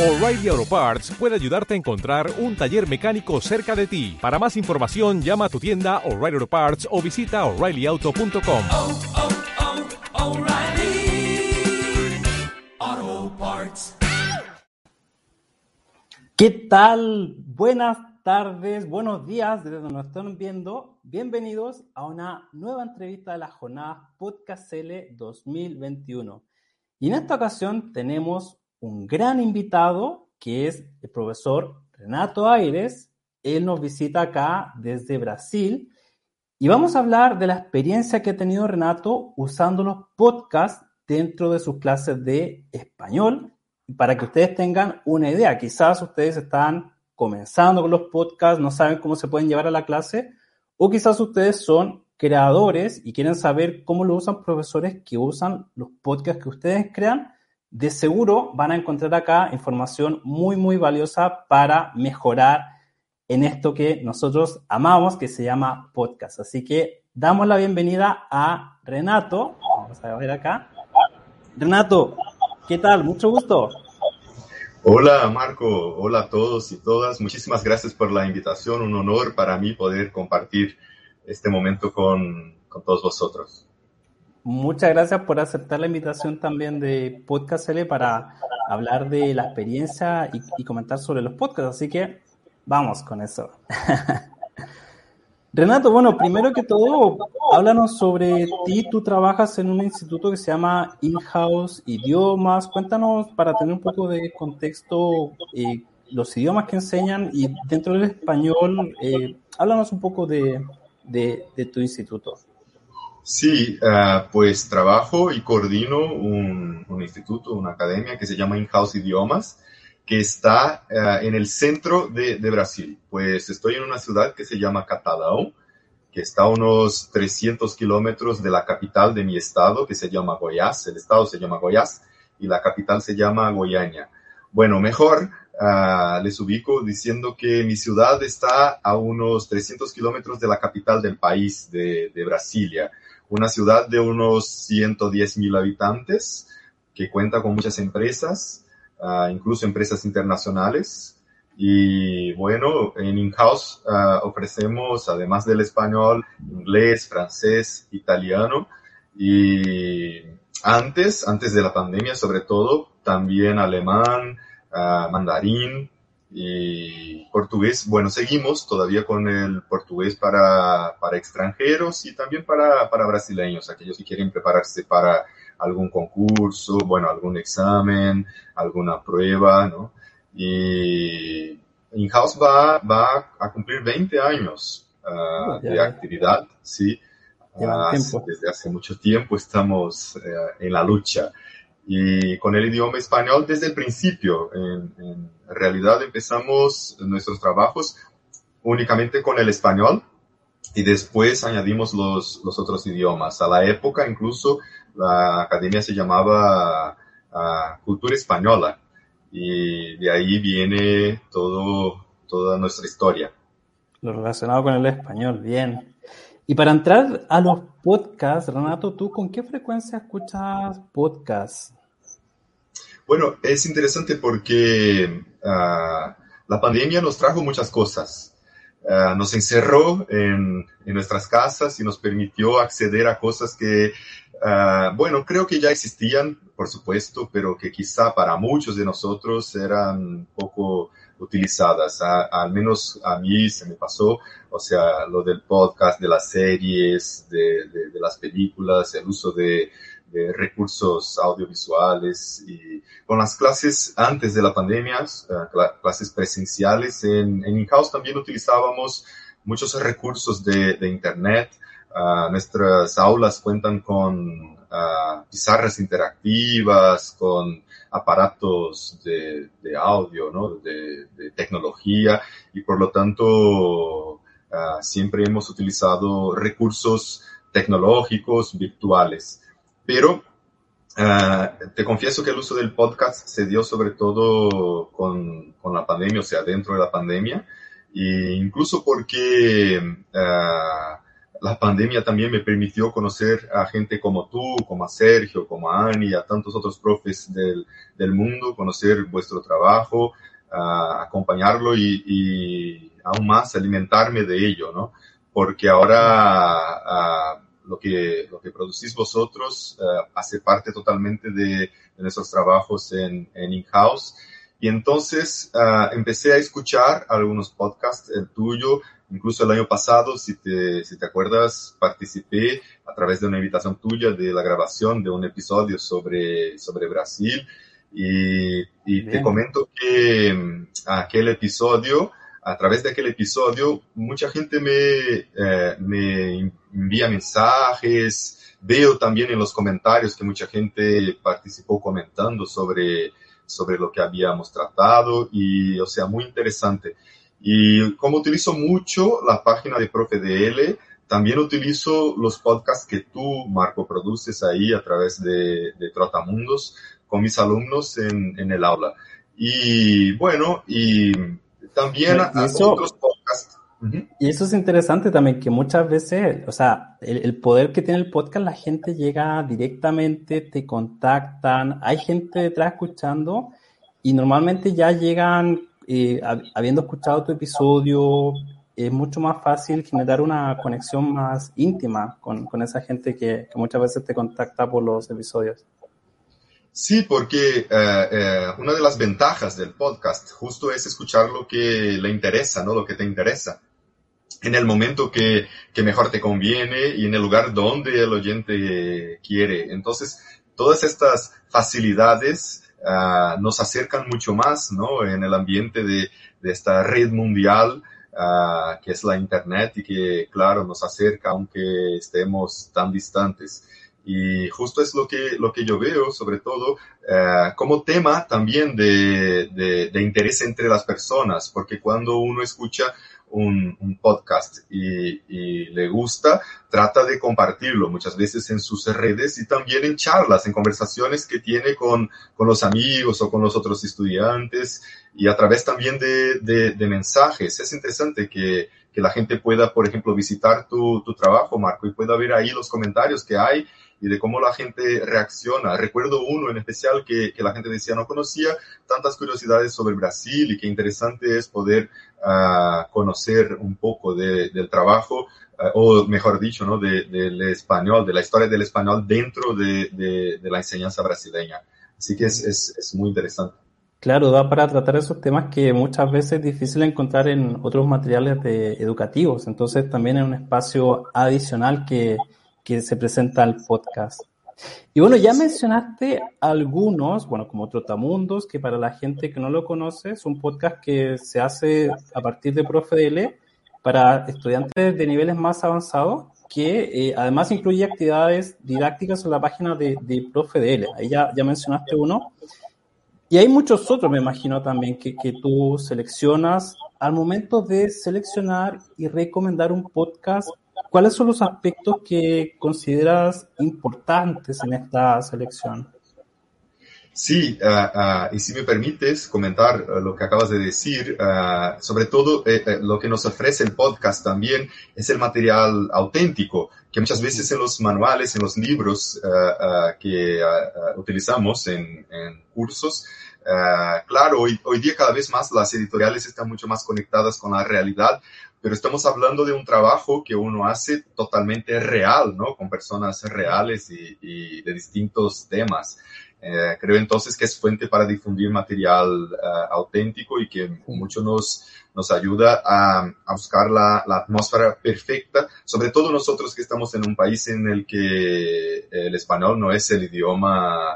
O'Reilly Auto Parts puede ayudarte a encontrar un taller mecánico cerca de ti. Para más información, llama a tu tienda O'Reilly Auto Parts o visita oreillyauto.com. oh, oh, Parts. ¿Qué tal? Buenas tardes, buenos días desde donde nos están viendo. Bienvenidos a una nueva entrevista de la jornada Podcast L 2021. Y en esta ocasión tenemos un gran invitado que es el profesor Renato Aires. Él nos visita acá desde Brasil y vamos a hablar de la experiencia que ha tenido Renato usando los podcasts dentro de sus clases de español para que ustedes tengan una idea. Quizás ustedes están comenzando con los podcasts, no saben cómo se pueden llevar a la clase, o quizás ustedes son creadores y quieren saber cómo lo usan profesores que usan los podcasts que ustedes crean. De seguro van a encontrar acá información muy, muy valiosa para mejorar en esto que nosotros amamos, que se llama podcast. Así que damos la bienvenida a Renato. Vamos a ver acá. Renato, ¿qué tal? Mucho gusto. Hola Marco, hola a todos y todas. Muchísimas gracias por la invitación. Un honor para mí poder compartir este momento con, con todos vosotros. Muchas gracias por aceptar la invitación también de Podcast L para hablar de la experiencia y, comentar sobre los podcasts. Así que vamos con eso. Renato, bueno, primero que todo, háblanos sobre ti. Tú trabajas en un instituto que se llama In-House Idiomas. Cuéntanos para tener un poco de contexto eh, los idiomas que enseñan y dentro del español, eh, háblanos un poco de tu instituto. Sí, uh, pues trabajo y coordino un, instituto, una academia que se llama In-House Idiomas, que está uh, en el centro de, Brasil. Pues estoy en una ciudad que se llama Catalão, que está a unos 300 kilómetros de la capital de mi estado, que se llama Goiás. El estado se llama Goiás y la capital se llama Goiânia. Bueno, mejor uh, les ubico diciendo que mi ciudad está a unos 300 kilómetros de la capital del país, de Brasilia una ciudad de unos 110 mil habitantes que cuenta con muchas empresas, uh, incluso empresas internacionales. Y bueno, en InHouse uh, ofrecemos, además del español, inglés, francés, italiano. Y antes, antes de la pandemia sobre todo, también alemán, uh, mandarín, y portugués, bueno, seguimos todavía con el portugués para, para extranjeros y también para, para brasileños, aquellos que quieren prepararse para algún concurso, bueno, algún examen, alguna prueba, ¿no? Y InHouse va, va a cumplir 20 años uh, de actividad, ¿sí? Uh, desde hace mucho tiempo estamos uh, en la lucha y con el idioma español desde el principio. En, en, realidad empezamos nuestros trabajos únicamente con el español y después añadimos los, los otros idiomas. A la época incluso la academia se llamaba uh, Cultura Española y de ahí viene todo, toda nuestra historia. Lo relacionado con el español, bien. Y para entrar a los podcasts, Renato, ¿tú con qué frecuencia escuchas podcasts? Bueno, es interesante porque uh, la pandemia nos trajo muchas cosas. Uh, nos encerró en, en, nuestras casas y nos permitió acceder a cosas que, uh, bueno, creo que ya existían, por supuesto, pero que quizá para muchos de nosotros eran poco utilizadas. A, al menos a mí se me pasó, o sea, lo del podcast, de las series, de, de, de las películas, el uso de, de, recursos audiovisuales y con las clases antes de la pandemia, uh, clases presenciales en, en InHouse también utilizábamos muchos recursos de Internet. Uh, nuestras aulas cuentan con uh, pizarras interactivas, con aparatos de, de audio, ¿no? de, de, tecnología y por lo tanto uh, siempre hemos utilizado recursos tecnológicos virtuales. Pero uh, te confieso que el uso del podcast se dio sobre todo con, con la pandemia, o sea, dentro de la pandemia, e incluso porque la pandemia también me permitió conocer a gente como tú, como a Sergio, como a Ani, a tantos otros profes del, del mundo, conocer vuestro trabajo, acompañarlo y, y, aún más alimentarme de ello, ¿no? Porque ahora lo, que, lo que producís vosotros uh, hace parte totalmente de, de nuestros trabajos en, en in-house. Y entonces empecé a escuchar algunos podcasts, el tuyo, Incluso el año pasado, si te, si te acuerdas, participé a través de una invitación tuya de la grabación de un episodio sobre, sobre Brasil. Y, y te comento que mm, aquel episodio, a través de aquel episodio, mucha gente me, eh, me envía mensajes. Veo también en los comentarios que mucha gente participó comentando sobre, sobre lo que habíamos tratado y, o sea, muy interesante. Y como utilizo mucho la página de ProfeDL, también utilizo los podcasts que tú, Marco, produces ahí a través de, de Trotamundos con mis alumnos en, en, el aula. Y bueno, y también y eso, otros podcasts. Uh -huh. Y eso es interesante también, que muchas veces, o sea, el, el, poder que tiene el podcast, la gente llega directamente, te contactan, hay gente detrás escuchando y normalmente ya llegan eh, habiendo escuchado tu episodio, es mucho más fácil generar una conexión más íntima con, con esa gente que, que, muchas veces te contacta por los episodios. Sí, porque eh, eh, una de las ventajas del podcast justo es escuchar lo que le interesa, ¿no? Lo que te interesa. En el momento que, que mejor te conviene y en el lugar donde el oyente quiere. Entonces, todas estas facilidades uh, nos acercan mucho más, ¿no? En el ambiente de, esta red mundial uh, que es la Internet y que, claro, nos acerca aunque estemos tan distantes. Y justo es lo que, lo que yo veo, sobre todo, uh, como tema también de, de interés entre las personas, porque cuando uno escucha un, un podcast y, y, le gusta, trata de compartirlo muchas veces en sus redes y también en charlas, en conversaciones que tiene con, con los amigos o con los otros estudiantes y a través también de, de, mensajes. Es interesante que, que, la gente pueda, por ejemplo, visitar tu, tu trabajo, Marco, y pueda ver ahí los comentarios que hay y de cómo la gente reacciona. Recuerdo uno en especial que, que, la gente decía, no conocía tantas curiosidades sobre Brasil y qué interesante es poder uh, conocer un poco de, del trabajo, uh, o mejor dicho, ¿no? De, del español, de la historia del español dentro de, la enseñanza brasileña. Así que es, es, muy interesante. Claro, da para tratar esos temas que muchas veces es difícil encontrar en otros materiales educativos. Entonces también es un espacio adicional que, que se presenta al podcast. Y bueno, ya mencionaste algunos, bueno, como Trotamundos, que para la gente que no lo conoce, es un podcast que se hace a partir de ProfeDL para estudiantes de niveles más avanzados, que eh, además incluye actividades didácticas en la página de, de ProfeDL. Ahí ya, ya mencionaste uno. Y hay muchos otros, me imagino también, que, que tú seleccionas al momento de seleccionar y recomendar un podcast ¿Cuáles son los aspectos que consideras importantes en esta selección? Sí, uh, uh, y si me permites comentar uh, lo que acabas de decir, sobre todo eh, eh, lo que nos ofrece el podcast también es el material auténtico, que muchas veces en los manuales, en los libros que utilizamos en, en cursos, claro, hoy, hoy día cada vez más las editoriales están mucho más conectadas con la realidad, pero estamos hablando de un trabajo que uno hace totalmente real, ¿no? Con personas reales y, y de distintos temas. Eh, creo entonces que es fuente para difundir material uh, auténtico y que mucho nos, nos ayuda a, a buscar la, la, atmósfera perfecta, sobre todo nosotros que estamos en un país en el que el español no es el idioma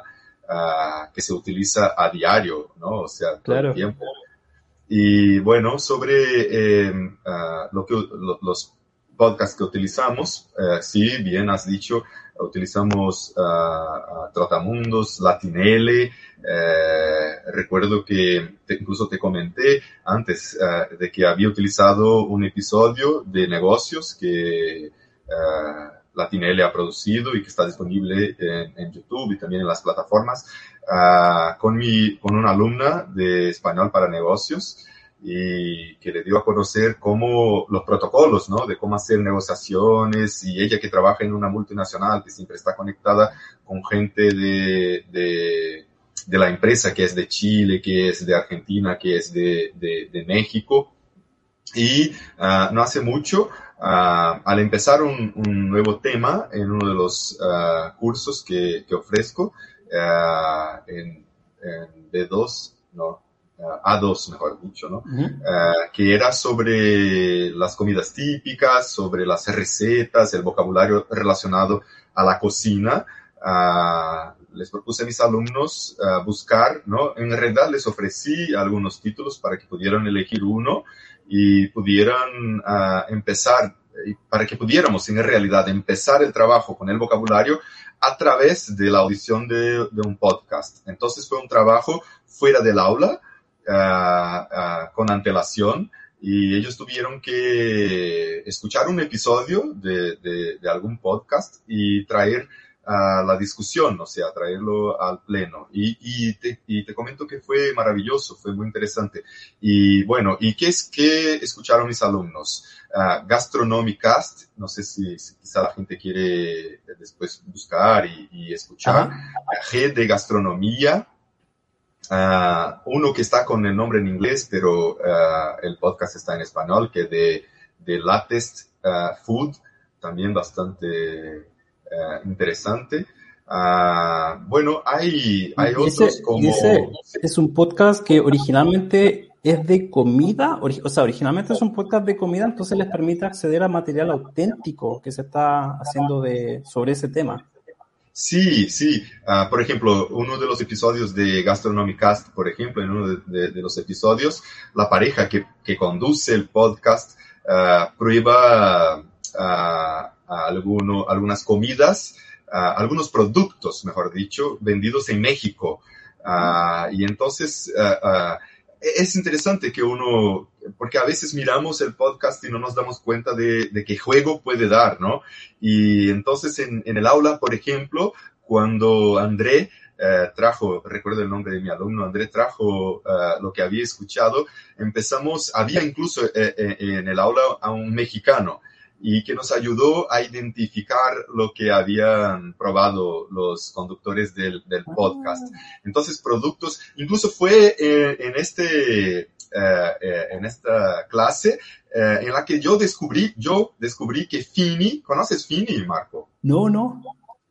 uh, que se utiliza a diario, ¿no? O sea, todo claro. el tiempo. Y bueno, sobre eh, uh, lo que, lo, los podcasts que utilizamos, uh, sí, bien has dicho, utilizamos uh, Trotamundos, Latinele, eh, recuerdo que te, incluso te comenté antes de que había utilizado un episodio de negocios que Latinele ha producido y que está disponible en YouTube y también en las plataformas, uh, con, mi, con una alumna de español para negocios. y que le dio a conocer cómo los protocolos, ¿no? De cómo hacer negociaciones y ella que trabaja en una multinacional que siempre está conectada con gente de, de, de la empresa que es de Chile, que es de Argentina, que es de, de, de México. Y uh, no hace mucho, uh, al empezar un, un, nuevo tema en uno de los uh, cursos que, que ofrezco en, en B2, no, a2, mejor dicho, ¿no? Uh -huh. que era sobre las comidas típicas, sobre las recetas, el vocabulario relacionado a la cocina. Uh, les propuse a mis alumnos uh, buscar, ¿no? En realidad les ofrecí algunos títulos para que pudieran elegir uno y pudieran empezar, para que pudiéramos en realidad empezar el trabajo con el vocabulario a través de la audición de, un podcast. Entonces fue un trabajo fuera del aula, Uh, uh, con antelación y ellos tuvieron que escuchar un episodio de, de algún podcast y traer uh, la discusión, o sea, traerlo al pleno. Y, y, te, y, te, comento que fue maravilloso, fue muy interesante. Y bueno, ¿y qué es que escucharon mis alumnos? Gastronomicast, no sé si, si, quizá la gente quiere después buscar y, y escuchar, G de gastronomía, Uh, uno que está con el nombre en inglés, pero uh, el podcast está en español, que de, de Latest uh, Food, también bastante interesante. bueno, hay, hay otros ese, como... Ese es un podcast que originalmente es de comida, o sea, originalmente es un podcast de comida, entonces les permite acceder a material auténtico que se está haciendo de, sobre ese tema. Sí, sí. Uh, por ejemplo, uno de los episodios de Gastronomicast, por ejemplo, en uno de, de, de los episodios, la pareja que, que conduce el podcast uh, prueba uh, alguno, algunas comidas, algunos productos, mejor dicho, vendidos en México. y entonces es interesante que uno, porque a veces miramos el podcast y no nos damos cuenta de, de qué juego puede dar, ¿no? Y entonces en, en el aula, por ejemplo, cuando André eh, trajo, recuerdo el nombre de mi alumno, André trajo uh, lo que había escuchado, empezamos, había incluso eh, eh, en el aula a un mexicano y que nos ayudó a identificar lo que habían probado los conductores del, del podcast. Entonces, productos, incluso fue en, en este, uh, en esta clase en la que yo descubrí, yo descubrí que Fini, ¿conoces Fini, Marco? No, no.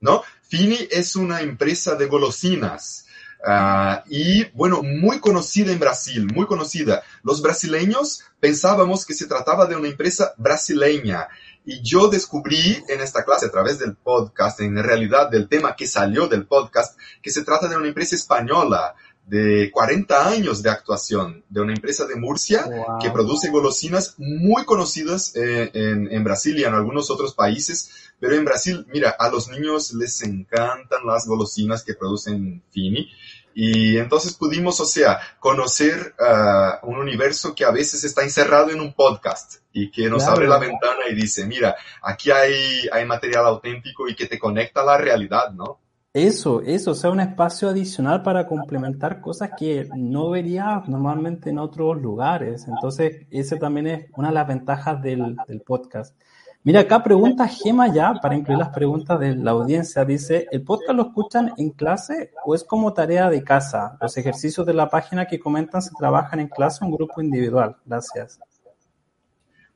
¿No? Fini es una empresa de golosinas. Uh, y bueno, muy conocida en Brasil, muy conocida. Los brasileños pensábamos que se trataba de una empresa brasileña. Y yo descubrí en esta clase, a través del podcast, en realidad del tema que salió del podcast, que se trata de una empresa española de 40 años de actuación, de una empresa de Murcia wow. que produce golosinas muy conocidas eh, en, en Brasil y en algunos otros países. Pero en Brasil, mira, a los niños les encantan las golosinas que producen Fini. Y entonces pudimos, o sea, conocer uh, un universo que a veces está encerrado en un podcast y que nos claro. abre la ventana y dice, mira, aquí hay, hay material auténtico y que te conecta a la realidad, ¿no? Eso, eso, o sea, un espacio adicional para complementar cosas que no verías normalmente en otros lugares. Entonces, ese también es una de las ventajas del, del podcast. Mira, acá pregunta Gema ya, para incluir las preguntas de la audiencia. Dice, ¿el podcast lo escuchan en clase o es como tarea de casa? Los ejercicios de la página que comentan se trabajan en clase o en grupo individual. Gracias.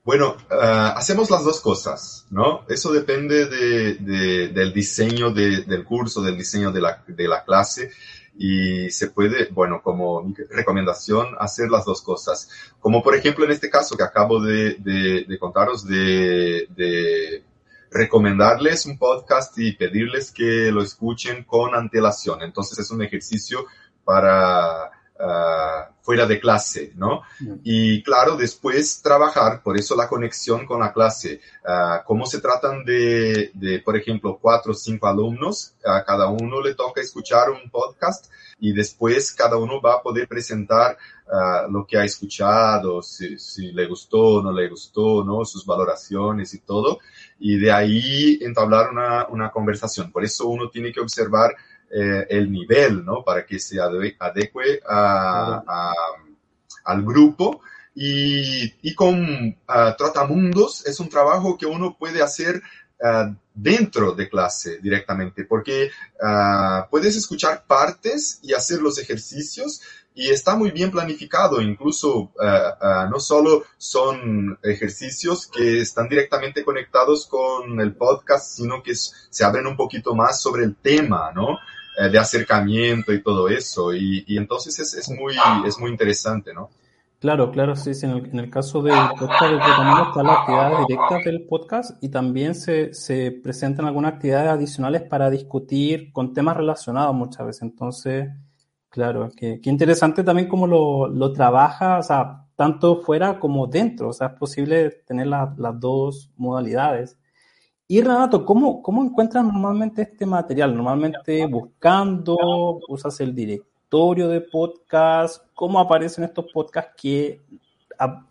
Bueno, uh, hacemos las dos cosas, ¿no? Eso depende de, de, del diseño de, del curso, del diseño de la, de la clase y se puede, bueno, como recomendación, hacer las dos cosas. Como por ejemplo en este caso que acabo de, de, de contaros de, de, recomendarles un podcast y pedirles que lo escuchen con antelación. Entonces es un ejercicio para uh, fuera de clase, ¿no? Y claro, después trabajar, por eso la conexión con la clase. Uh, cómo se tratan de, de, por ejemplo, cuatro o cinco alumnos, a cada uno le toca escuchar un podcast y después cada uno va a poder presentar uh, lo que ha escuchado, si, si, le gustó o no le gustó, ¿no? Sus valoraciones y todo. Y de ahí entablar una, una conversación. Por eso uno tiene que observar eh, el nivel, ¿no? Para que se adecue a, a, al grupo Y, y con uh, Trotamundos es un trabajo que uno puede hacer uh, dentro de clase directamente, porque uh, puedes escuchar partes y hacer los ejercicios y está muy bien planificado, incluso no solo son ejercicios que están directamente conectados con el podcast, sino que se abren un poquito más sobre el tema, ¿no? Eh, de acercamiento y todo eso. Y, y entonces es, es, muy, es muy interesante, ¿no? Claro, claro, sí, sí. En el, caso del podcast, también están las actividades directas del podcast y también se, se presentan algunas actividades adicionales para discutir con temas relacionados muchas veces. Entonces, claro, que interesante también cómo lo, lo, trabaja, o sea, tanto fuera como dentro. O sea, es posible tener la, las dos modalidades. Y Renato, ¿cómo, ¿cómo encuentras normalmente este material? Normalmente buscando, usas el directorio de podcast, ¿cómo aparecen estos podcasts que,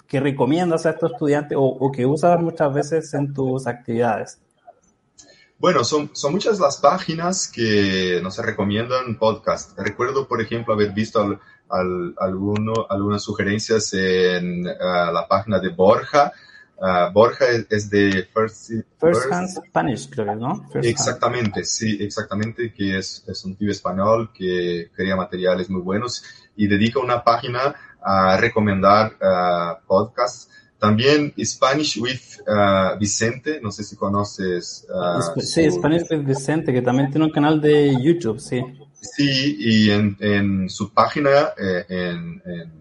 que recomiendas a estos estudiantes o, que usas muchas veces en tus actividades? Bueno, son, son muchas las páginas que nos recomiendan podcast. Recuerdo, por ejemplo, haber visto algunas sugerencias en la página de Borja, Uh, Borja es, es, de First, First, First Hand Spanish, creo, ¿no? First exactamente, hand. sí, exactamente, que es, es, un tío español que crea materiales muy buenos y dedica una página a recomendar uh, podcasts. También Spanish with uh, Vicente, no sé si conoces. sí, su... Spanish with Vicente, que también tiene un canal de YouTube, sí. Sí, y en, en su página eh, en, en,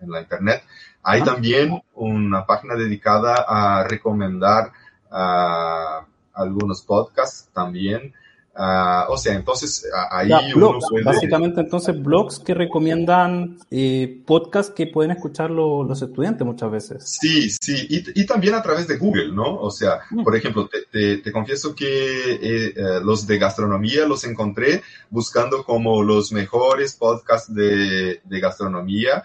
en la internet hay también una página dedicada a recomendar uh, algunos podcasts también. Uh, o sea, entonces ahí ya, blogs, puede... Básicamente, entonces, blogs que recomiendan eh, podcasts que pueden escuchar lo, los estudiantes muchas veces. Sí, sí, y, y, también a través de Google, ¿no? O sea, mm. por ejemplo, te, te, te confieso que eh, eh, los de gastronomía los encontré buscando como los mejores podcasts de, de gastronomía.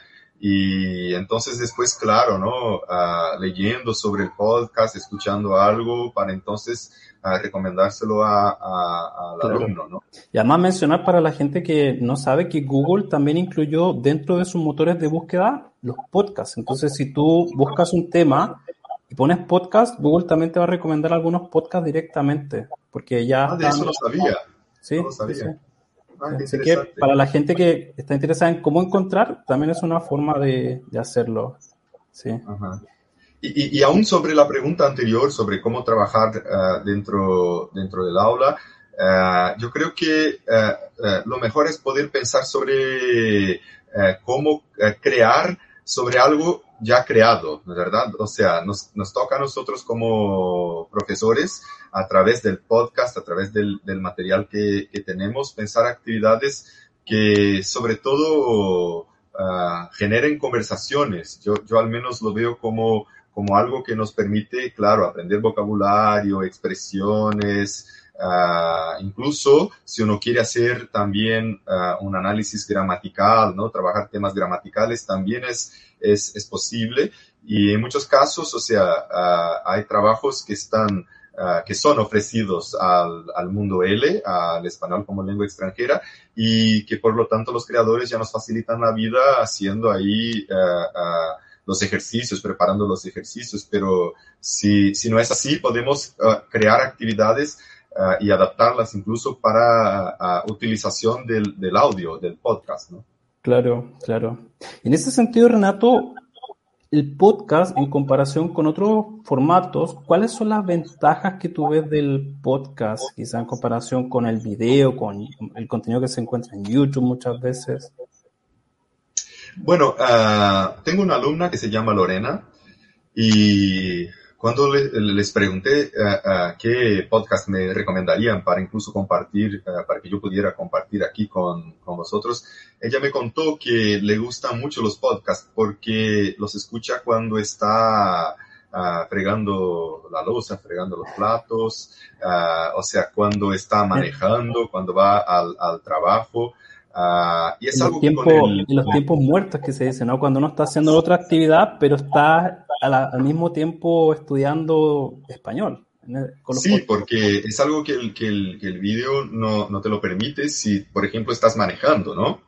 Y entonces después, claro, ¿no? Uh, leyendo sobre el podcast, escuchando algo para entonces uh, recomendárselo a, a, al claro. alumno, ¿no? Y además mencionar para la gente que no sabe que Google también incluyó dentro de sus motores de búsqueda los podcasts. Entonces, si tú buscas un tema y pones podcast, Google también te va a recomendar algunos podcasts directamente, porque ya... Ah, de eso no sabía. Sí, no lo sabía. Sí, sí. Ah, Así que para la gente que está interesada en cómo encontrar, también es una forma de, de hacerlo. Sí. Ajá. Y, y, y, aún sobre la pregunta anterior, sobre cómo trabajar uh, dentro, dentro del aula, uh, yo creo que uh, lo mejor es poder pensar sobre cómo crear sobre algo ya creado, ¿verdad? O sea, nos, toca a nosotros como profesores, a través del podcast, a través del, material que, tenemos, pensar actividades que sobre todo uh, generen conversaciones. Yo, yo al menos lo veo como, como algo que nos permite, claro, aprender vocabulario, expresiones, Uh, incluso si uno quiere hacer también uh, un análisis gramatical, ¿no? Trabajar temas gramaticales también es, es, es posible. Y en muchos casos, o sea, uh, hay trabajos que están que son ofrecidos al, al, mundo L, al español como lengua extranjera, y que por lo tanto los creadores ya nos facilitan la vida haciendo ahí los ejercicios, preparando los ejercicios, pero si, si no es así, podemos crear actividades y adaptarlas incluso para utilización del, del, audio, del podcast, ¿no? Claro, claro. En ese sentido, Renato, el podcast en comparación con otros formatos, ¿cuáles son las ventajas que tú ves del podcast, quizá en comparación con el video, con el contenido que se encuentra en YouTube muchas veces? Bueno, uh, tengo una alumna que se llama Lorena y cuando le, les pregunté uh, uh, qué podcast me recomendarían para incluso compartir, uh, para que yo pudiera compartir aquí con, con, vosotros, ella me contó que le gustan mucho los podcasts porque los escucha cuando está fregando la losa, fregando los platos, o sea, cuando está manejando, cuando va al, al trabajo. Uh, y es en algo tiempos, el... en los tiempos muertos que se dice, ¿no? Cuando uno está haciendo otra actividad, pero está a la, al mismo tiempo estudiando español. sí, porque es algo que el, que el, que el vídeo no, no, te lo permite si, por ejemplo, estás manejando, ¿no?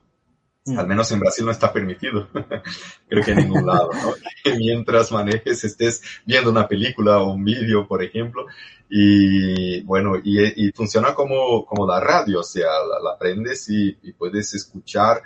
Mm. Al menos en Brasil no está permitido. Creo que en ningún lado, mientras manejes estés viendo una película o un vídeo, por ejemplo, y bueno, y, y funciona como, como la radio, o sea, la, la prendes y, puedes escuchar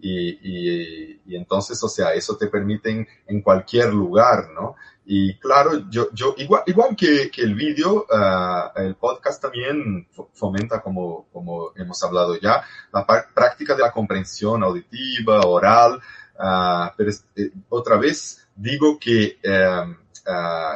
y, y, entonces, o sea, eso te permite en, cualquier lugar, ¿no? Y claro, yo, yo igual, igual que, que el vídeo, uh, el podcast también fomenta, como, como hemos hablado ya, la práctica de la comprensión auditiva, oral, uh, pero eh, otra vez digo que uh,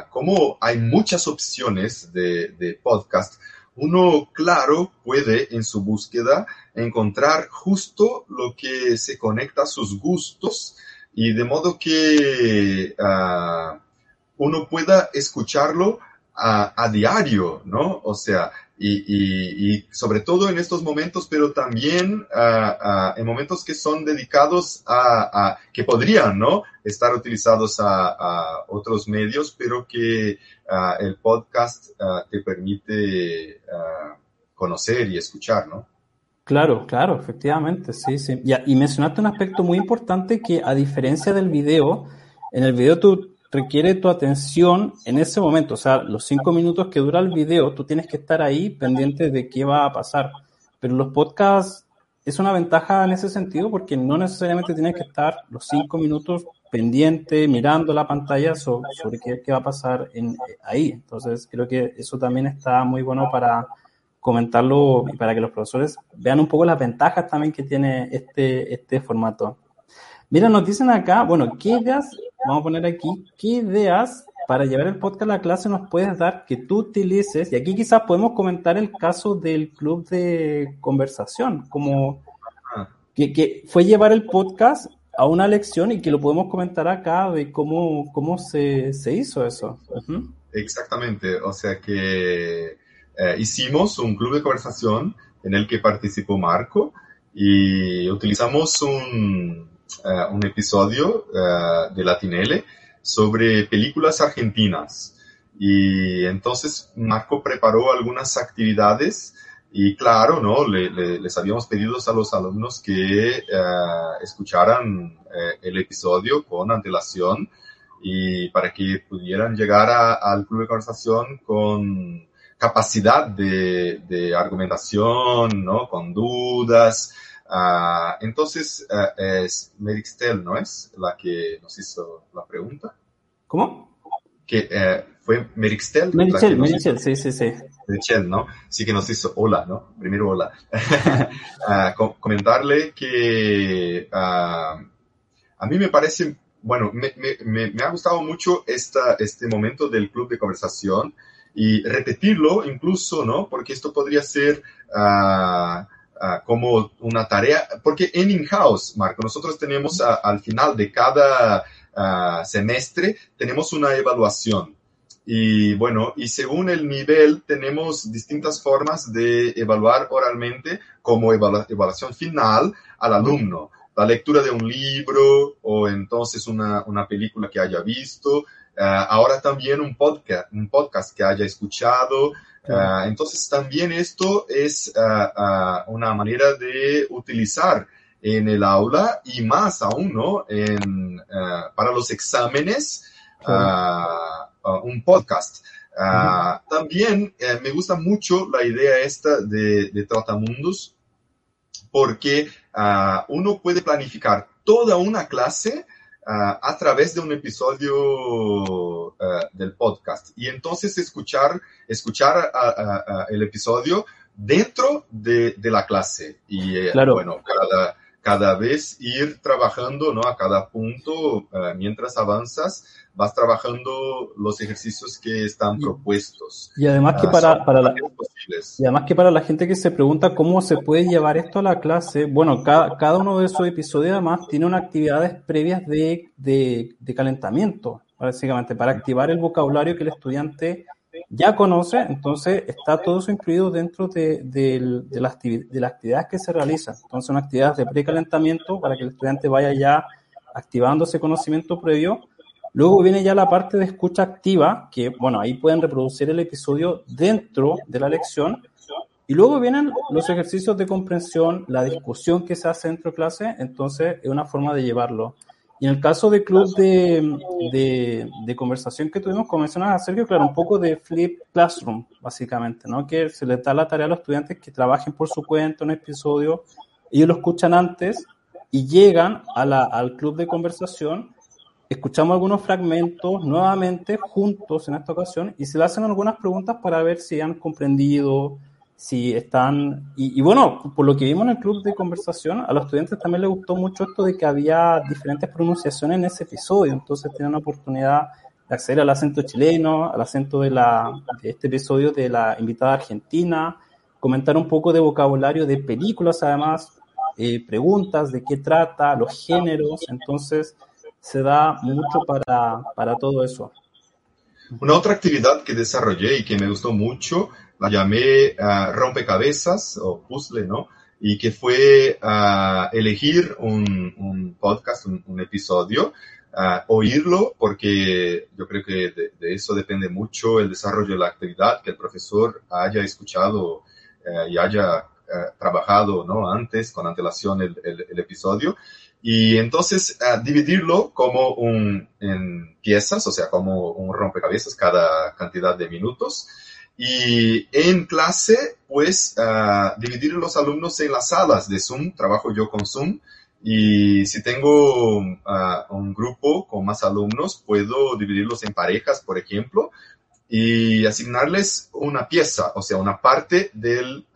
como hay muchas opciones de, de podcast, uno, claro, puede en su búsqueda encontrar justo lo que se conecta a sus gustos y de modo que uh, uno pueda escucharlo a, a, diario, ¿no? O sea, y, y, sobre todo en estos momentos, pero también uh, uh, en momentos que son dedicados a, que podrían, ¿no? Estar utilizados a, otros medios, pero que el podcast te permite conocer y escuchar, ¿no? Claro, claro, efectivamente, sí, sí. Y, y mencionaste un aspecto muy importante que a diferencia del video, en el video tú requiere tu atención en ese momento, o sea, los cinco minutos que dura el video, tú tienes que estar ahí pendiente de qué va a pasar. Pero los podcasts es una ventaja en ese sentido porque no necesariamente tienes que estar los cinco minutos pendiente, mirando la pantalla sobre, sobre qué, qué, va a pasar en, ahí. Entonces, creo que eso también está muy bueno para comentarlo y para que los profesores vean un poco las ventajas también que tiene este, este formato. Mira, nos dicen acá, bueno, ¿qué ideas, vamos a poner aquí, qué ideas para llevar el podcast a la clase nos puedes dar que tú utilices? Y aquí quizás podemos comentar el caso del club de conversación, como que, que fue llevar el podcast a una lección y que lo podemos comentar acá de cómo, cómo se, se hizo eso. Uh -huh. Exactamente, o sea que eh, hicimos un club de conversación en el que participó Marco y utilizamos un, uh, un episodio uh, de Latinele sobre películas argentinas. Y entonces Marco preparó algunas actividades y claro, ¿no? Le, le, les habíamos pedido a los alumnos que uh, escucharan el episodio con antelación y para que pudieran llegar al club de conversación con capacidad de, de argumentación, ¿no? Con dudas. Uh, entonces, es Merixtel, ¿no es? La que nos hizo la pregunta. ¿Cómo? Que eh, fue Merixtel. Merixtel, Merixtel, sí, sí, sí. Merixtel, ¿no? Sí que nos hizo hola, ¿no? Primero hola. uh, com comentarle que uh, a mí me parece, bueno, me, me, me, ha gustado mucho esta, este momento del club de conversación y repetirlo incluso, ¿no? Porque esto podría ser como una tarea, porque en in-house, Marco, nosotros tenemos al final de cada Uh, semestre tenemos una evaluación. Y bueno, y según el nivel tenemos distintas formas de evaluar oralmente como evalu evaluación final al alumno. La lectura de un libro o entonces una, una película que haya visto. Uh, ahora también un podcast, un podcast que haya escuchado. Uh, entonces también esto es una manera de utilizar en el aula y más aún, ¿no? En, para los exámenes, un podcast. También eh, me gusta mucho la idea esta de, de Tratamundos porque uno puede planificar toda una clase a través de un episodio del podcast y entonces escuchar, escuchar el episodio dentro de, de, la clase. Y eh, claro. bueno, cada, cada vez ir trabajando, ¿no? A cada punto, uh, mientras avanzas, vas trabajando los ejercicios que están propuestos. Y además que para, para la, y además que para la gente que se pregunta cómo se puede llevar esto a la clase, bueno, cada, cada uno de esos episodios además tiene unas actividades previas de, de, de calentamiento, básicamente, para activar el vocabulario que el estudiante ya conoce, entonces está todo eso incluido dentro de, de, de, las, de las actividades que se realizan. Entonces son actividades de precalentamiento para que el estudiante vaya ya activando ese conocimiento previo. Luego viene ya la parte de escucha activa, que bueno, ahí pueden reproducir el episodio dentro de la lección. Y luego vienen los ejercicios de comprensión, la discusión que se hace dentro de clase, entonces es una forma de llevarlo. Y en el caso de club de, de, de conversación que tuvimos, como mencionaba Sergio, claro, un poco de flip classroom, básicamente, ¿no? Que se les da la tarea a los estudiantes que trabajen por su cuenta un episodio, ellos lo escuchan antes y llegan a la, al club de conversación, escuchamos algunos fragmentos nuevamente juntos en esta ocasión y se le hacen algunas preguntas para ver si han comprendido, si están... Y, bueno, por lo que vimos en el club de conversación, a los estudiantes también les gustó mucho esto de que había diferentes pronunciaciones en ese episodio, entonces tienen la oportunidad de acceder al acento chileno, al acento de, la, este episodio de la invitada argentina, comentar un poco de vocabulario de películas además, eh, preguntas de qué trata, los géneros, entonces se da mucho para, para todo eso. Una otra actividad que desarrollé y que me gustó mucho, la llamé uh, rompecabezas o puzzle, ¿no? Y que fue uh, elegir un, un podcast, un, un episodio, uh, oírlo, porque yo creo que de, de, eso depende mucho el desarrollo de la actividad, que el profesor haya escuchado y haya trabajado ¿no? antes, con antelación, el, el, el episodio. Y entonces uh, dividirlo como un, en piezas, o sea, como un rompecabezas cada cantidad de minutos. Y en clase, pues, uh, dividir los alumnos en las salas de Zoom. Trabajo yo con Zoom. Y si tengo uh, un grupo con más alumnos, puedo dividirlos en parejas, por ejemplo, y asignarles una pieza, o sea, una parte del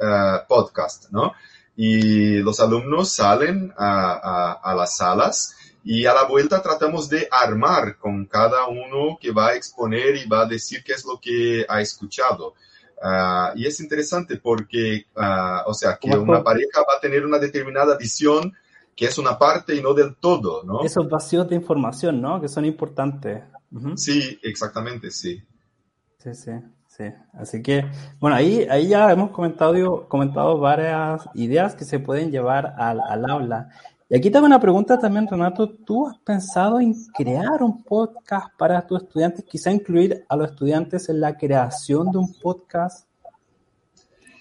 podcast, ¿no? y los alumnos salen a, a, a, las salas y a la vuelta tratamos de armar con cada uno que va a exponer y va a decir qué es lo que ha escuchado. Uh, y es interesante porque, uh, o sea, que una pareja va a tener una determinada visión que es una parte y no del todo, ¿no? Esos vacíos de información, ¿no? Que son importantes. Uh -huh. Sí, exactamente, sí. Sí, sí. Sí, así que, bueno, ahí, ahí ya hemos comentado, comentado varias ideas que se pueden llevar al, al aula. Y aquí tengo una pregunta también, Renato. ¿Tú has pensado en crear un podcast para tus estudiantes? Quizá incluir a los estudiantes en la creación de un podcast.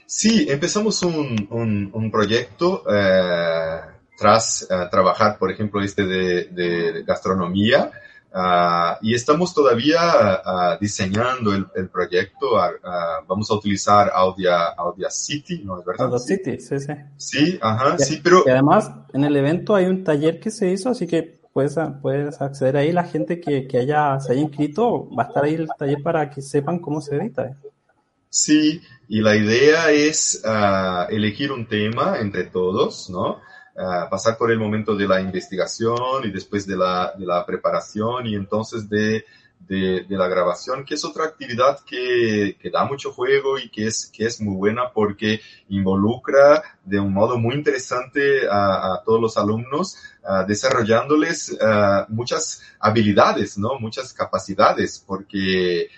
Sí, empezamos un, un, un proyecto eh, tras eh, trabajar, por ejemplo, este de, de gastronomía. Uh, y estamos todavía uh, diseñando el, el proyecto. Uh, vamos a utilizar Audia, Audia City, ¿no es verdad? Audacity, sí, sí. Sí, ajá, y, sí, pero... Y además, en el evento hay un taller que se hizo, así que puedes, puedes acceder ahí. La gente que, que haya, se haya inscrito, va a estar ahí el taller para que sepan cómo se edita. Sí, y la idea es elegir un tema entre todos, ¿no? Uh, pasar por el momento de la investigación y después de la, de la preparación y entonces de, de, de, la grabación, que es otra actividad que, que, da mucho juego y que es, que es muy buena porque involucra de un modo muy interesante a, a todos los alumnos, desarrollándoles uh, muchas habilidades, ¿no? Muchas capacidades, porque,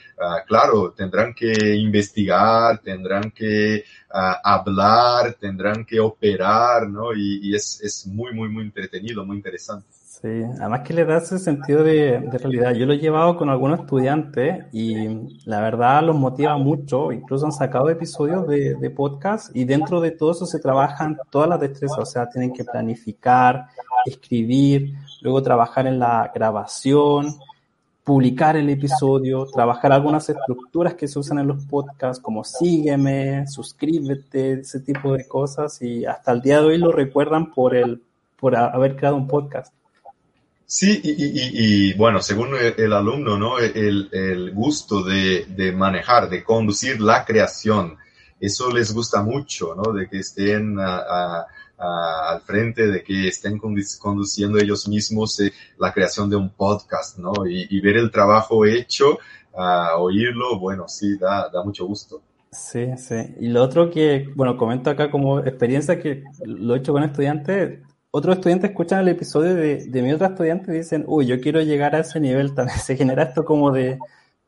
claro, tendrán que investigar, tendrán que hablar, tendrán que operar, ¿no? Y, y es, es muy, muy, muy entretenido, muy interesante. Sí, además que le da ese sentido de, de, realidad. Yo lo he llevado con algunos estudiantes y la verdad los motiva mucho. Incluso han sacado episodios de, de podcast y dentro de todo eso se trabajan todas las destrezas. O sea, tienen que planificar, escribir, luego trabajar en la grabación, publicar el episodio, trabajar algunas estructuras que se usan en los podcasts como sígueme, suscríbete, ese tipo de cosas y hasta el día de hoy lo recuerdan por el por haber creado un podcast. Sí, y, bueno, según el, alumno, ¿no? El, el gusto de, de, manejar, de conducir la creación, eso les gusta mucho, ¿no? De que estén al frente, de que estén conduciendo ellos mismos eh, la creación de un podcast, ¿no? Y, ver el trabajo hecho, oírlo, bueno, sí, da, da mucho gusto. Sí, sí. Y lo otro que, bueno, comento acá como experiencia que lo he hecho con estudiantes, otros estudiantes escuchan el episodio de, de mi otro estudiante y dicen, uy, yo quiero llegar a ese nivel también. Se genera esto como de,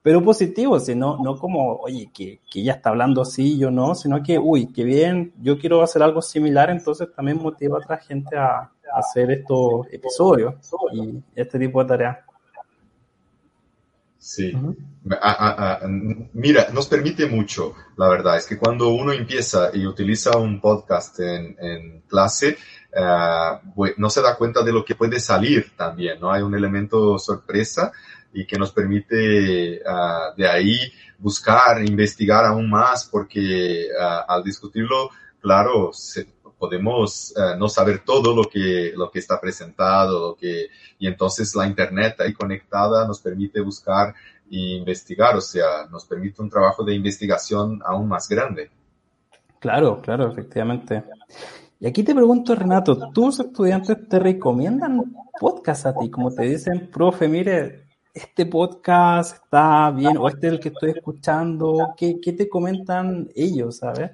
pero positivo, sino, no como, oye, que, que ella está hablando así, yo no, sino que, uy, qué bien, yo quiero hacer algo similar, entonces también motiva a otra gente a, a hacer estos episodios y este tipo de tareas. Sí. Ujú. A- a- a- mira, nos permite mucho, la verdad, es que cuando uno empieza y utiliza un podcast en, en clase, bue- no se da cuenta de lo que puede salir también, ¿no? Hay un elemento sorpresa y que nos permite ah, de ahí buscar, investigar aún más, porque ah, al discutirlo, claro, podemos no saber todo lo que, lo que está presentado, lo que, y entonces la internet ahí conectada nos permite buscar e investigar, o sea, nos permite un trabajo de investigación aún más grande. Claro, claro, efectivamente. Y aquí te pregunto, Renato, ¿tus estudiantes te recomiendan podcast a ti? Como te dicen, profe, mire, este podcast está bien, o este es el que estoy escuchando, ¿qué, qué te comentan ellos, sabes?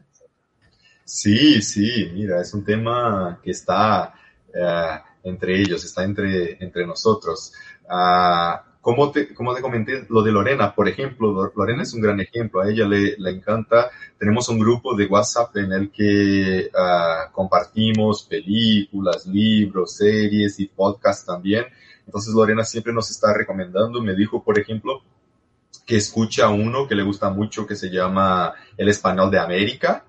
Sí, sí, mira, es un tema que está eh, entre ellos, está entre, entre nosotros. Ah, como te, como te comenté, lo de Lorena, por ejemplo, Lo- Lorena es un gran ejemplo, a ella le, le encanta, tenemos un grupo de WhatsApp en el que ah, compartimos películas, libros, series y podcasts también. Entonces Lorena siempre nos está recomendando, me dijo, por ejemplo, que escucha uno que le gusta mucho que se llama El Español de América.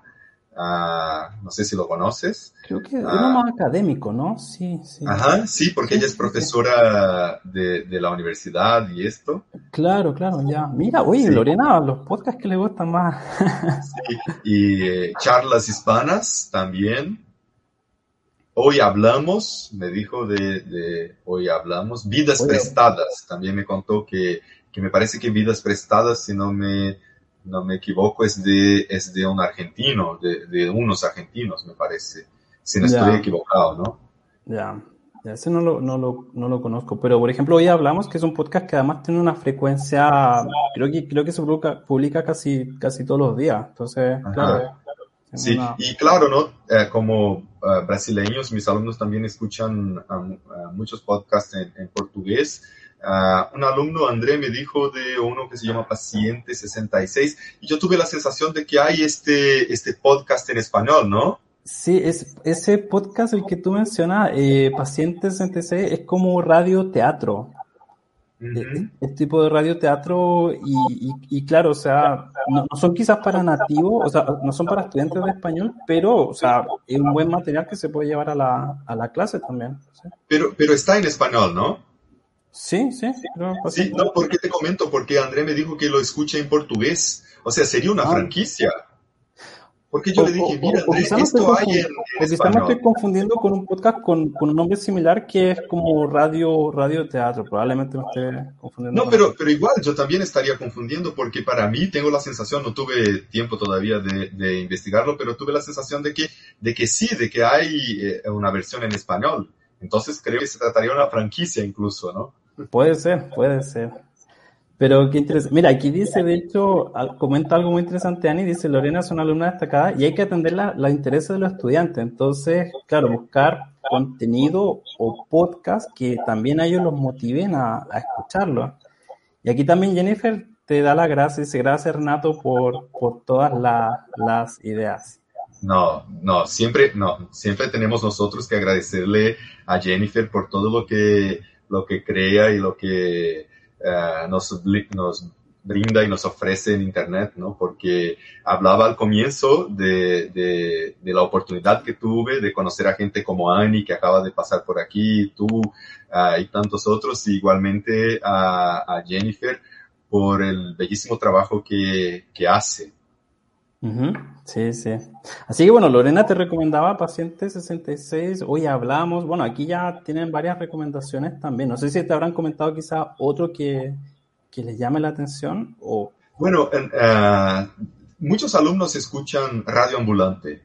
Ah, no sé si lo conoces. Creo que uno Ah. más académico, ¿no? Sí, sí. Ajá, sí, porque Sí, ella es sí, sí. profesora de, de la universidad y esto. Claro, claro, ya. Mira, oye, Sí. Lorena, los podcasts que le gustan más. Sí, y eh, charlas hispanas también. Hoy hablamos, me dijo de, de hoy hablamos. Vidas prestadas, también me contó que, que me parece que vidas prestadas, si no me, no me equivoco, es de, es de un argentino, de, de unos argentinos, me parece. Si no Ya. estoy equivocado, ¿no? Ya, ya ese no lo, no lo, no lo conozco, pero por ejemplo hoy hablamos que es un podcast que además tiene una frecuencia, creo que, creo que se publica, publica casi, casi todos los días, entonces, Ajá. claro, Sí, una- y claro, ¿no? Eh, como ah, brasileños, mis alumnos también escuchan ah, muchos podcasts en, en portugués. Ah, un alumno, André, me dijo de uno que se llama Paciente 66 y yo tuve la sensación de que hay este, este podcast en español, ¿no? Sí, es, ese podcast, el que tú mencionas, eh, Paciente 66, es como radio teatro. Eh, Es tipo de radioteatro y, y, y claro, o sea, no, no son quizás para nativos, o sea, no son para estudiantes de español, pero, o sea, es un buen material que se puede llevar a la, a la clase también. Sí, Pero, pero está en español, ¿no? Sí, sí, que Sí, no, ¿por qué te comento? Porque André me dijo que lo escucha en portugués. O sea, sería una Ah. franquicia. Porque yo O- le dije, mira, André, me estoy esto hay en, confundiendo, en o quizá me estoy confundiendo con un podcast con, con un nombre similar que es como radio, radio teatro, probablemente me esté confundiendo. No, pero, pero igual yo también estaría confundiendo porque para mí tengo la sensación, no tuve tiempo todavía de, de investigarlo, pero tuve la sensación de que, de que sí, de que hay eh, una versión en español. Entonces creo que se trataría de una franquicia incluso, ¿no? Puede ser, puede ser. Pero qué interesante. Mira, aquí dice, de hecho, comenta algo muy interesante, Ani, dice, Lorena es una alumna destacada y hay que atender la- los intereses de los estudiantes. Entonces, claro, buscar contenido o podcast que también a ellos los motiven a, a escucharlo. Y aquí también Jennifer te da las gracias, dice, gracias Renato por, por todas la- las ideas. No, no, siempre, no, siempre tenemos nosotros que agradecerle a Jennifer por todo lo que, lo que crea y lo que eh, nos, nos brinda y nos ofrece en Internet, ¿no? Porque hablaba al comienzo de, de, la oportunidad que tuve de conocer a gente como Annie, que acaba de pasar por aquí, tú ah, y tantos otros, y igualmente a, a Jennifer por el bellísimo trabajo que, que hace. Sí, sí. Así que bueno, Lorena te recomendaba Paciente 66, hoy hablamos, bueno, aquí ya tienen varias recomendaciones también. No sé si te habrán comentado quizá otro que, que les llame la atención o... Bueno, en, eh, muchos alumnos escuchan Radio Ambulante.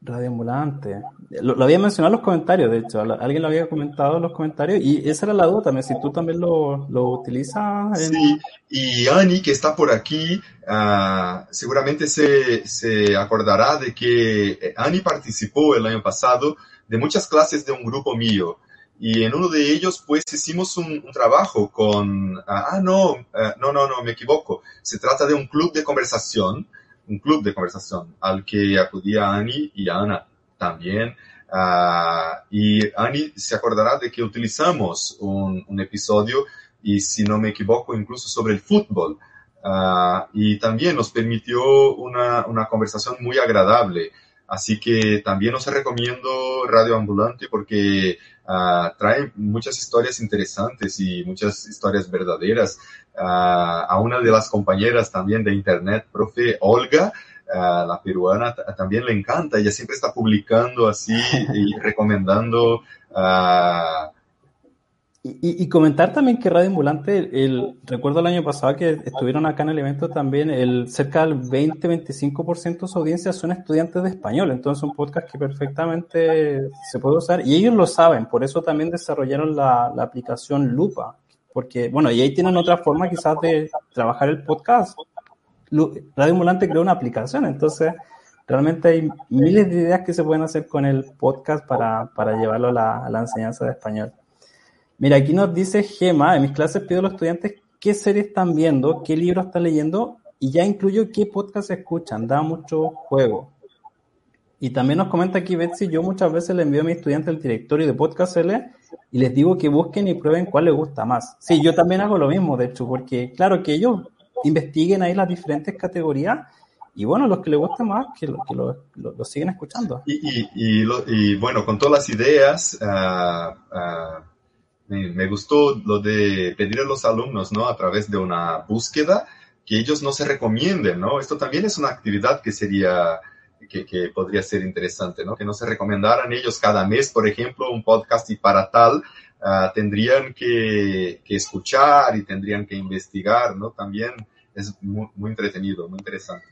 Radio Ambulante. Lo, lo había mencionado en los comentarios, de hecho, alguien lo había comentado en los comentarios y esa era la duda también, si tú también lo, lo utilizas. Sí, y Ani, que está por aquí, ah, seguramente se, se acordará de que eh, Ani participó el año pasado de muchas clases de un grupo mío. Y en uno de ellos, pues, hicimos un, trabajo con... ah, ah, no, ah, no, no, no, me equivoco. Se trata de un club de conversación, un club de conversación al que acudía Ani y Ana también. Ah, y Ani se acordará de que utilizamos un, un episodio y si no me equivoco, incluso sobre el fútbol. Ah, y también nos permitió una, una, conversación muy agradable. Así que también os recomiendo Radio Ambulante porque uh, trae muchas historias interesantes y muchas historias verdaderas. Uh, a una de las compañeras también de Internet, profe Olga, la peruana, también le encanta. Ella siempre está publicando así y recomendando y, comentar también que Radio Ambulante, el, recuerdo el año pasado que estuvieron acá en el evento también, el cerca del 20-25% de su audiencia son estudiantes de español, entonces un podcast que perfectamente se puede usar y ellos lo saben, por eso también desarrollaron la, la aplicación Lupa, porque bueno, y ahí tienen otra forma quizás de trabajar el podcast. Radio Ambulante creó una aplicación, entonces realmente hay miles de ideas que se pueden hacer con el podcast para, para llevarlo a la, a la enseñanza de español. Mira, aquí nos dice Gema, en mis clases pido a los estudiantes qué series están viendo, qué libros están leyendo y ya incluyo qué podcast escuchan, da mucho juego. Y también nos comenta aquí Betsy, yo muchas veces le envío a mis estudiantes el directorio de Podcast L y les digo que busquen y prueben cuál les gusta más. Sí, yo también hago lo mismo, de hecho, porque claro que ellos investiguen ahí las diferentes categorías y bueno, los que les gusta más, que lo, que lo, siguen escuchando. Y, y, y, bueno, con todas las ideas, uh, uh me, gustó lo de pedir a los alumnos, ¿no? A través de una búsqueda que ellos no se recomienden, ¿no? Esto también es una actividad que sería, que, podría ser interesante, ¿no? Que no se recomendaran ellos cada mes, por ejemplo, un podcast y para tal, uh, tendrían que, escuchar y tendrían que investigar, ¿no? También es muy entretenido, muy interesante.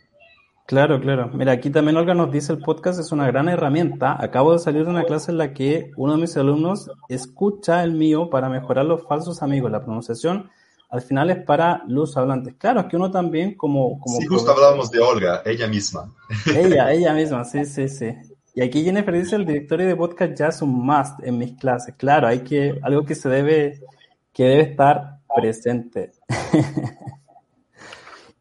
Claro, claro. Mira, aquí también Olga nos dice el podcast es una gran herramienta. Acabo de salir de una clase en la que uno de mis alumnos escucha el mío para mejorar los falsos amigos. La pronunciación al final es para los hablantes. Claro, es que uno también como... como sí, justo hablábamos de Olga, ella misma. Ella, ella misma, sí, sí, sí. Y aquí Jennifer dice el directorio de podcast ya es un must en mis clases. Claro, hay que, algo que se debe, que debe estar presente.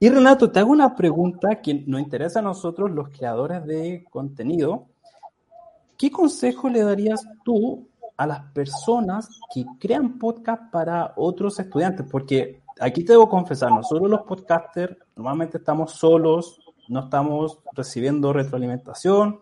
Y Renato, te hago una pregunta que nos interesa a nosotros, los creadores de contenido. ¿Qué consejo le darías tú a las personas que crean podcast para otros estudiantes? Porque aquí te debo confesar, nosotros los podcasters normalmente estamos solos, no estamos recibiendo retroalimentación.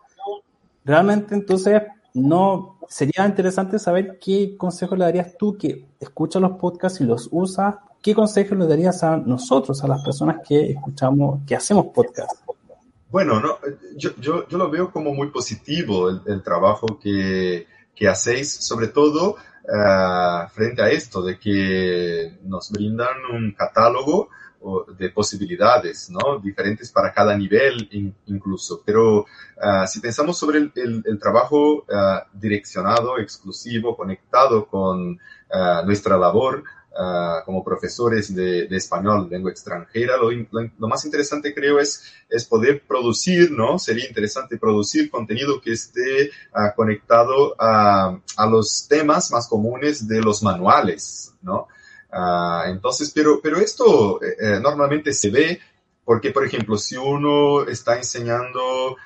Realmente entonces no sería interesante saber qué consejo le darías tú que escucha los podcasts y los usa ¿qué consejo le darías a nosotros, a las personas que escuchamos, que hacemos podcast? Bueno, no, yo, yo, yo lo veo como muy positivo el, trabajo que, que, hacéis, sobre todo uh, frente a esto de que nos brindan un catálogo de posibilidades, ¿no? Diferentes para cada nivel in, incluso. Pero uh, si pensamos sobre el, el, el trabajo uh, direccionado, exclusivo, conectado con nuestra labor, Uh, como profesores de, de, español, lengua extranjera, lo, lo, lo, más interesante creo es, es poder producir, ¿no? Sería interesante producir contenido que esté uh, conectado a, a, los temas más comunes de los manuales, ¿no? Uh, entonces, pero, pero esto eh, eh, normalmente se ve porque, por ejemplo, si uno está enseñando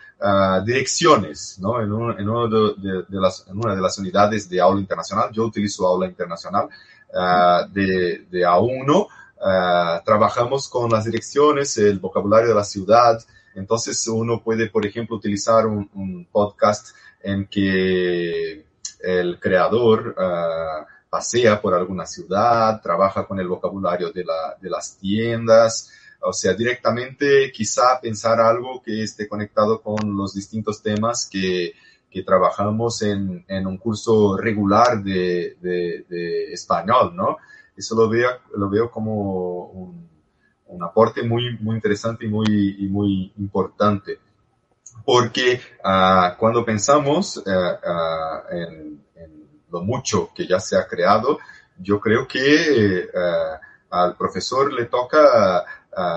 direcciones, ¿no? En, un, en, uno de, de, de las, en una de las unidades de aula internacional, yo utilizo aula internacional, uh, de, de, A1, uh, trabajamos con las direcciones, el vocabulario de la ciudad. Entonces uno puede, por ejemplo, utilizar un, podcast en que el creador uh, pasea por alguna ciudad, trabaja con el vocabulario de, la, de las tiendas, o sea, directamente quizá pensar algo que esté conectado con los distintos temas que, que trabajamos en, en, un curso regular de, de, de, español, ¿no? Eso lo veo, lo veo como un, un aporte muy, muy interesante y muy, y muy importante. Porque uh, cuando pensamos uh, uh, en, en, lo mucho que ya se ha creado, yo creo que al profesor le toca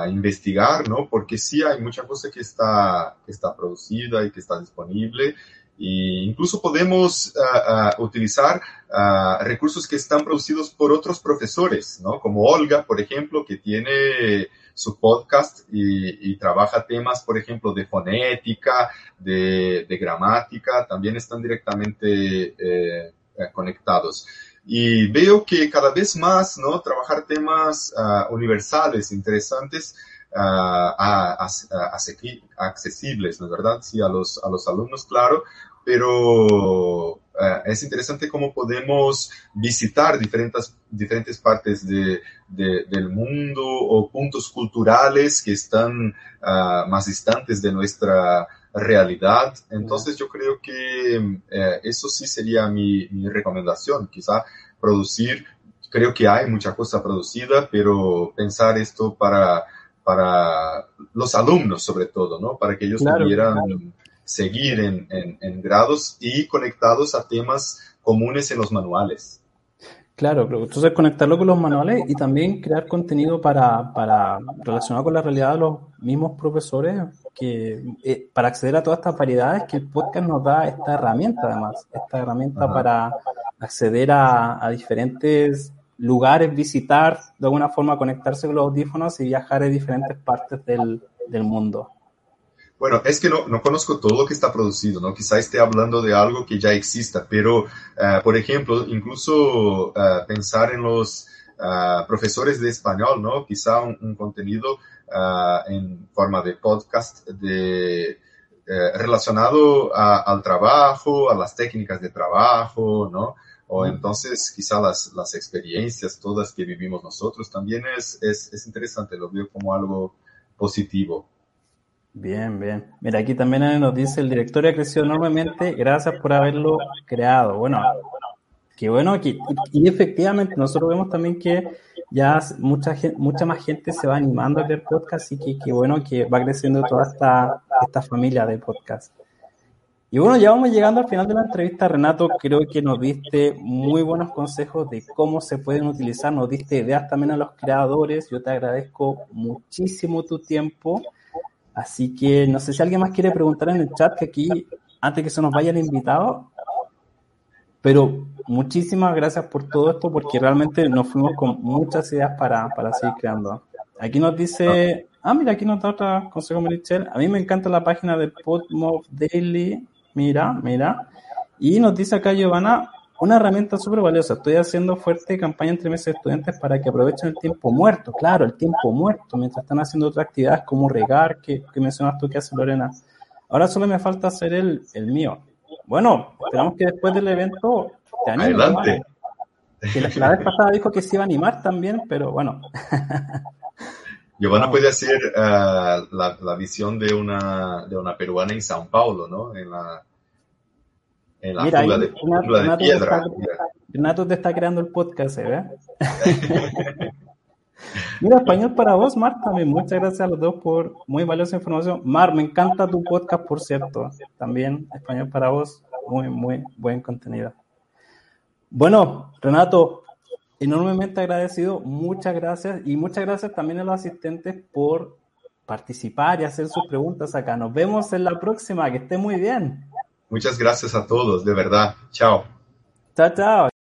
investigar, ¿no? Porque sí hay mucha cosa que está, que está producida y que está disponible y incluso podemos uh, uh, utilizar uh, recursos que están producidos por otros profesores. Como Olga, por ejemplo, que tiene su podcast y, trabaja temas, por ejemplo, de fonética, de, gramática, también están directamente eh, conectados. y veo que cada vez más, ¿no? Trabajar temas universales, interesantes, uh, accesibles, ¿no es verdad? Sí, a a los alumnos, claro, pero uh, es interesante cómo podemos visitar diferentes, diferentes partes de, de, del mundo o puntos culturales que están más distantes de nuestra realidad. Entonces yo creo que eh, eso sí sería mi, mi, recomendación, quizá producir, creo que hay mucha cosa producida, pero pensar esto para, para los alumnos sobre todo, ¿no? Para que ellos claro. Seguir en, en, en grados y conectados a temas comunes en los manuales. Claro, entonces conectarlo con los manuales y también crear contenido para, para relacionado con la realidad de los mismos profesores, que eh, para acceder a todas estas variedades que el podcast nos da esta herramienta además, esta herramienta Ajá. para acceder a, a diferentes lugares, visitar, de alguna forma conectarse con los audífonos y viajar a diferentes partes del, del mundo. Bueno, es que no, no conozco todo lo que está producido, ¿no? Quizá esté hablando de algo que ya exista, pero, uh, por ejemplo, incluso uh, pensar en los uh, profesores de español, ¿no? Quizá un, un contenido en forma de podcast de, eh, relacionado a, al trabajo, a las técnicas de trabajo, ¿no? O entonces quizá las, las experiencias todas que vivimos nosotros también es, es, es interesante, lo veo como algo positivo. Bien, bien. Mira, aquí también nos dice el directorio ha crecido enormemente, gracias por haberlo creado. Bueno, qué bueno que, y efectivamente nosotros vemos también que ya mucha mucha más gente se va animando a ver podcast y que qué bueno que va creciendo toda esta, esta familia de podcast. Y bueno, ya vamos llegando al final de la entrevista, Renato. Creo que nos diste muy buenos consejos de cómo se pueden utilizar, nos diste ideas también a los creadores. Yo te agradezco muchísimo tu tiempo. Así que no sé si alguien más quiere preguntar en el chat, que aquí, antes que se nos vaya el invitado, pero muchísimas gracias por todo esto, porque realmente nos fuimos con muchas ideas para, para seguir creando. Aquí nos dice, ah, mira, aquí nos da otra consejo, Michelle. A mí me encanta la página de Podmove Daily. Mira, mira. Y nos dice acá Giovanna, una herramienta súper valiosa. Estoy haciendo fuerte campaña entre meses de estudiantes para que aprovechen el tiempo muerto. Claro, el tiempo muerto, mientras están haciendo otras actividades como regar, que, que mencionas tú que hace Lorena. Ahora solo me falta hacer el, el mío. Bueno, esperamos que después del evento te animes. Adelante. Que la, la, vez pasada dijo que se iba a animar también, pero bueno. Giovanna puede hacer uh, la, la, visión de una, de una peruana en Sao Paulo, ¿no? En la, en la Mira, de, piedra. Está, Renato te está creando el podcast, ¿eh? Mira, Español para vos, Mar, también. Muchas gracias a los dos por muy valiosa información. Mar, me encanta tu podcast, por cierto. También, Español para vos, muy, muy buen contenido. Bueno, Renato, enormemente agradecido. Muchas gracias. Y muchas gracias también a los asistentes por participar y hacer sus preguntas acá. Nos vemos en la próxima. Que esté muy bien. Muchas gracias a todos, de verdad. Chao. Chao, chao.